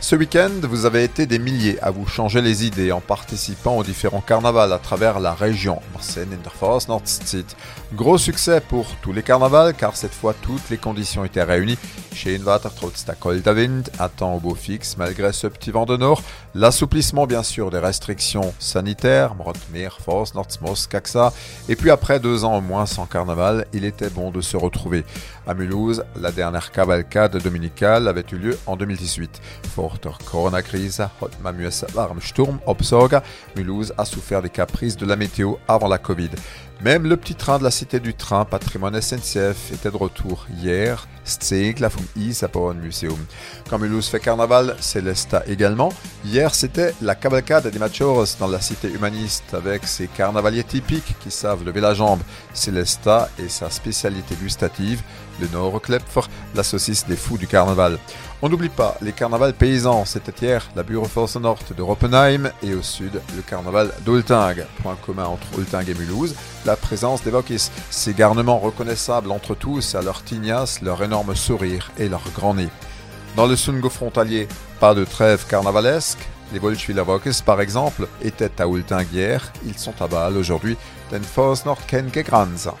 Ce week-end, vous avez été des milliers à vous changer les idées en participant aux différents carnavals à travers la région. Gros succès pour tous les carnavals car cette fois toutes les conditions étaient réunies. Chez trotz Wind, à temps au beau fixe malgré ce petit vent de nord. L'assouplissement bien sûr des restrictions sanitaires, Et puis après deux ans au moins sans carnaval, il était bon de se retrouver. À Mulhouse, la dernière cavalcade dominicale avait eu lieu en 2018. Forter Corona-Krise hat warm Sturm Obsorga, Mulhouse a souffert des caprices de la météo avant la Covid. Même le petit train de la Cité du Train, patrimoine SNCF, était de retour hier. la vom Isapon Museum. Quand Mulhouse fait carnaval, Célesta également. Hier, c'était la cavalcade des Machoros dans la Cité humaniste avec ses carnavaliers typiques qui savent lever la jambe. Célesta et sa spécialité gustative, le Noroklepfer, la saucisse des fous du carnaval. On n'oublie pas les carnavals paysans, c'était hier la Bureauforce Nord de Roppenheim et au sud le carnaval d'Olting. Point commun entre Olting et Mulhouse, la présence des Vokis, ces garnements reconnaissables entre tous à leur tignasse, leur énorme sourire et leur grand nez. Dans le Sungo frontalier, pas de trêve carnavalesque, les Volschwiller Vokis par exemple étaient à Olting hier, ils sont à Bâle aujourd'hui, den Nord Ken Granza.